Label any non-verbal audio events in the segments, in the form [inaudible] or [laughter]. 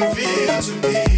revealed to me.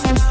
Thank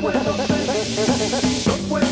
puedo perder, no puedo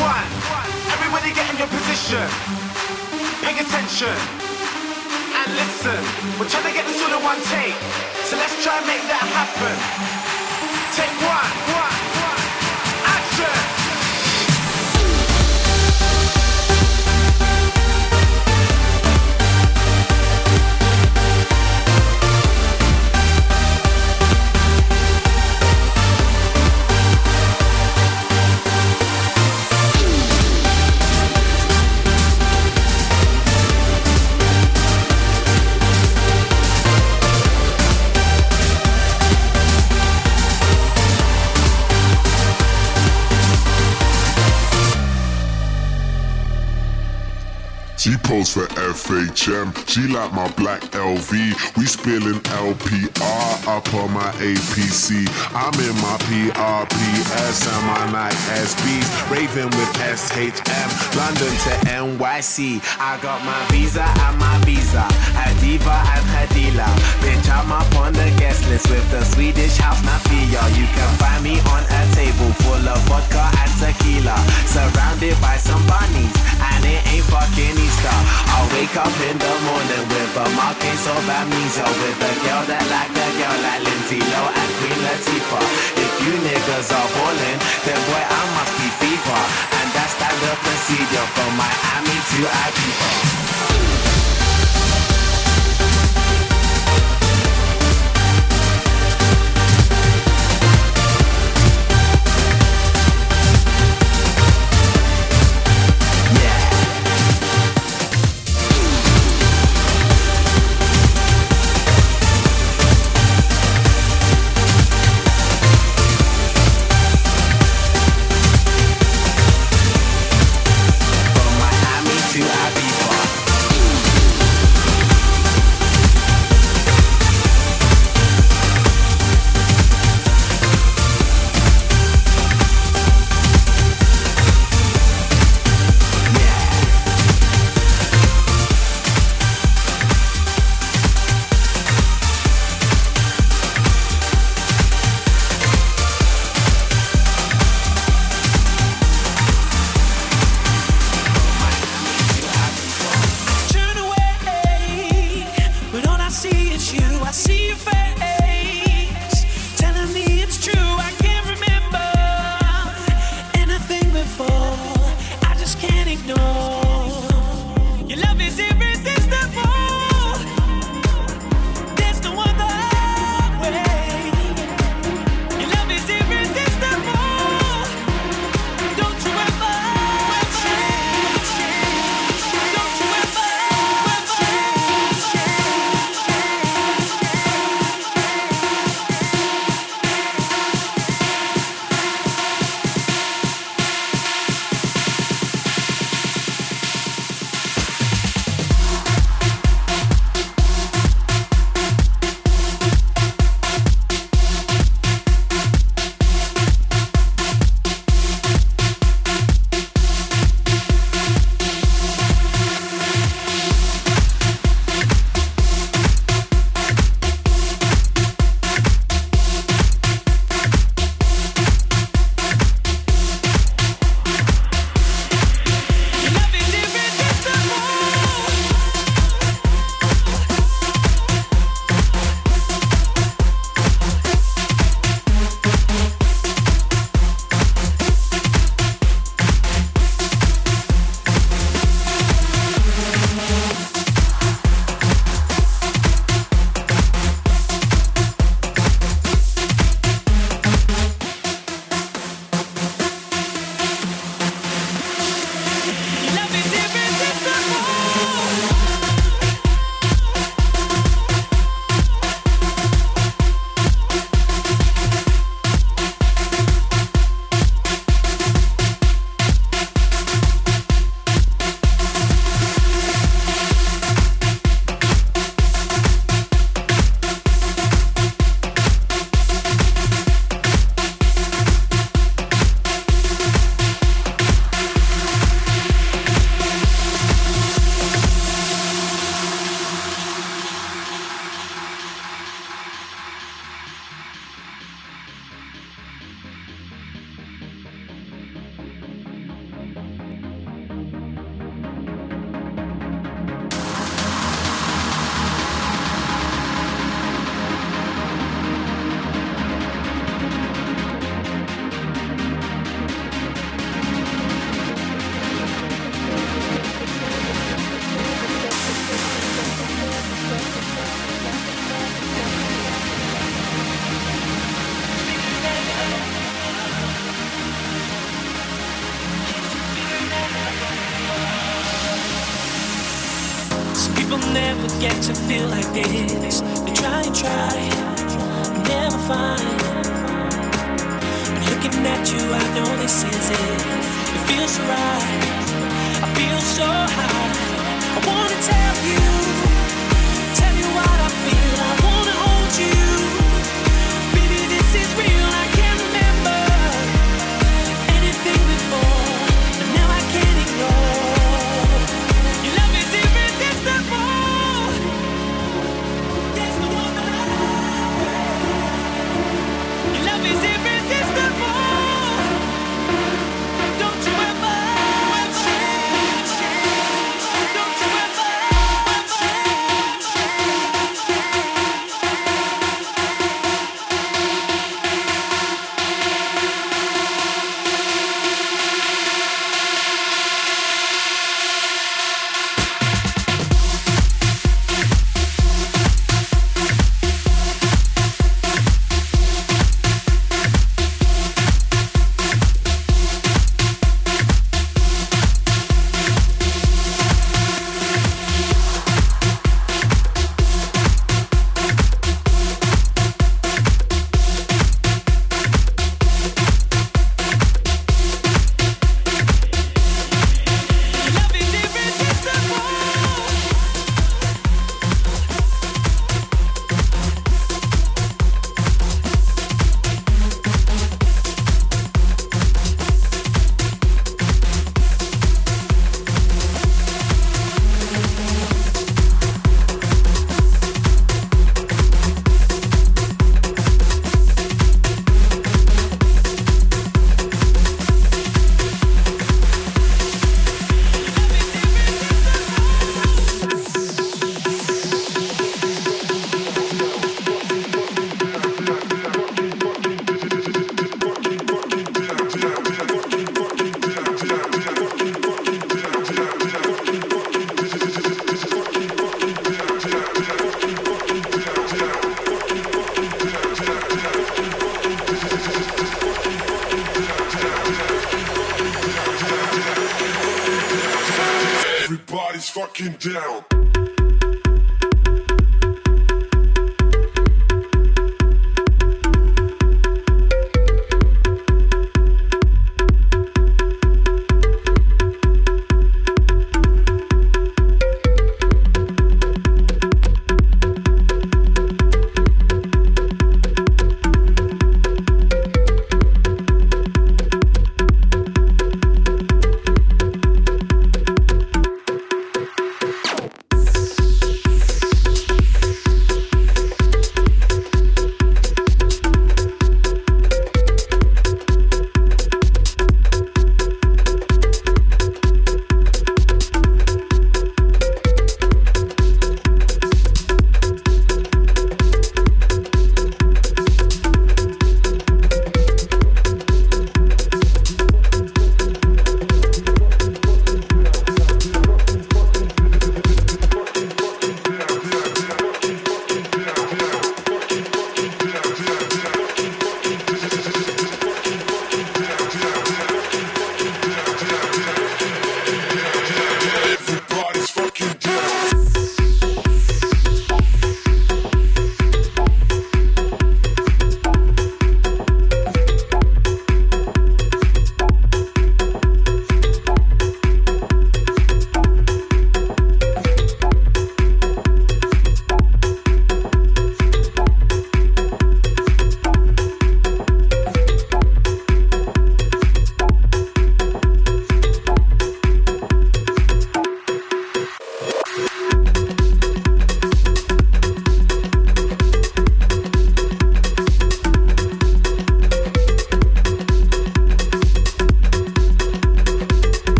one. Everybody get in your position. Pay attention. And listen. We're trying to get this all in one take. So let's try and make that happen. Take one. She posts for FHM. She like my black LV. We spilling LPR up on my APC. I'm in my PRPS and my Nike SBs. Raving with SHM. London to NYC. I got my visa and my visa. Hadiva and Hadila. Bitch, I'm up on the guest list with the Swedish house mafia. You can find me on a table full of vodka tequila. Surrounded by some bunnies. And it ain't fucking Easter. I'll wake up in the morning with a mild case of amnesia. With a girl that like a girl like Lindsay Lohan and Queen Latifah. If you niggas are ballin', then boy, I must be FIFA. And that's procedure Miami to Ibiza. From Miami to Ibiza. Feel like this.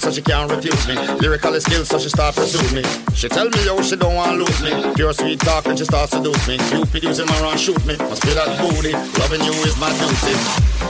So she can't refuse me. Lyrical skills so she start pursue me. She tell me yo she don't want lose me. Pure sweet talk and she start seduce me. Cupid using my run shoot me. Must be that booty. Loving you is my duty.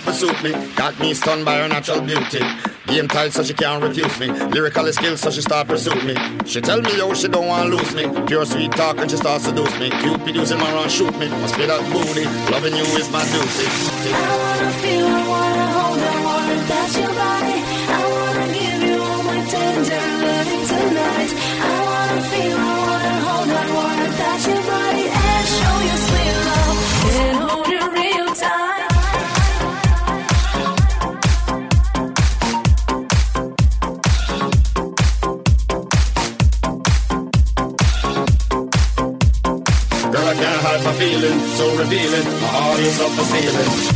start pursuit me. Got me stunned by her natural beauty. Game tight so she can't refuse me. Lyrical skills so she start pursue me. She tell me yo she don't want lose me. Pure sweet talk and she start seduce me. Cupid using my run shoot me. Must be that booty. Loving you is my duty. I wanna feel, I wanna hold, I wanna touch your body. I wanna give you all my tender loving tonight. I wanna feel, I wanna hold, I wanna touch your body. My heart is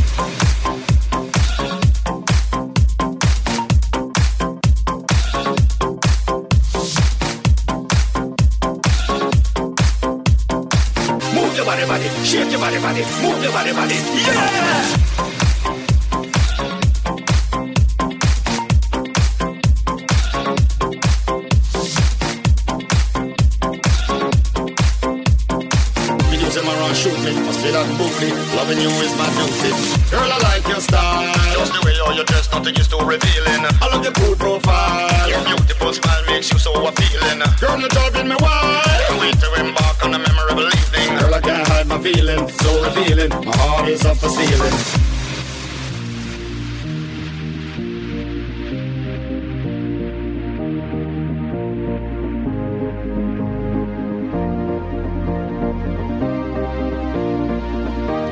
appealing. Girl, you're driving me wild. Can't wait to embark on a memorable evening. Girl, I can't hide my feelings, so revealing. My heart is up for stealing.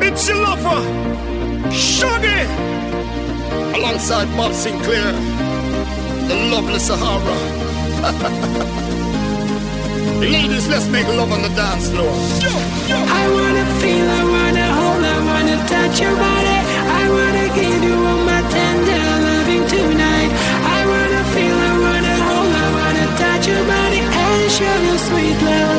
It's your lover, Shaggy, alongside Bob Sinclar, the lovely Sahara. [laughs] Ladies, let's make love on the dance floor. Yo, yo. I wanna feel, I wanna hold, I wanna touch your body. I wanna give you all my tender loving tonight. I wanna feel, I wanna hold, I wanna touch your body and show you sweet love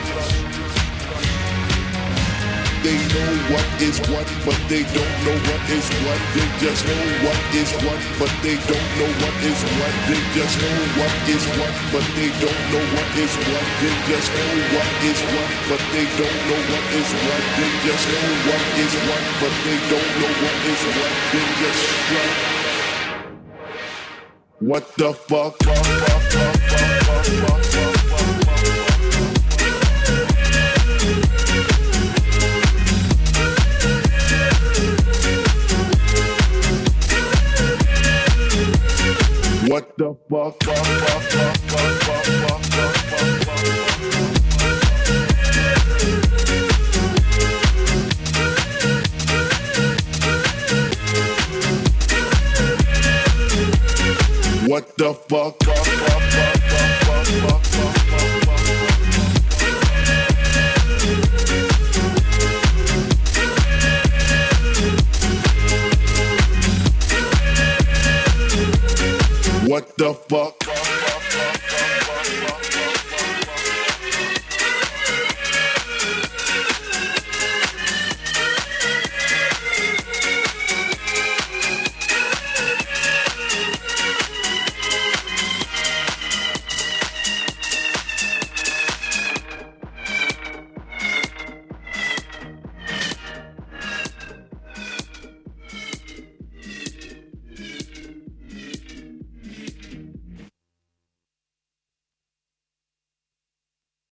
They know what is what, but they don't know what is what. They just know what is what, but they don't know what is what. They just know what is what, but they don't know what is what. They just know what is what, but they don't know what is what. They just know what is what, but they don't know what is what. They just strut. What the fuck? What the fuck? fuck, fuck, fuck, fuck, fuck, fuck, fuck, fuck, What the fuck, fuck, fuck,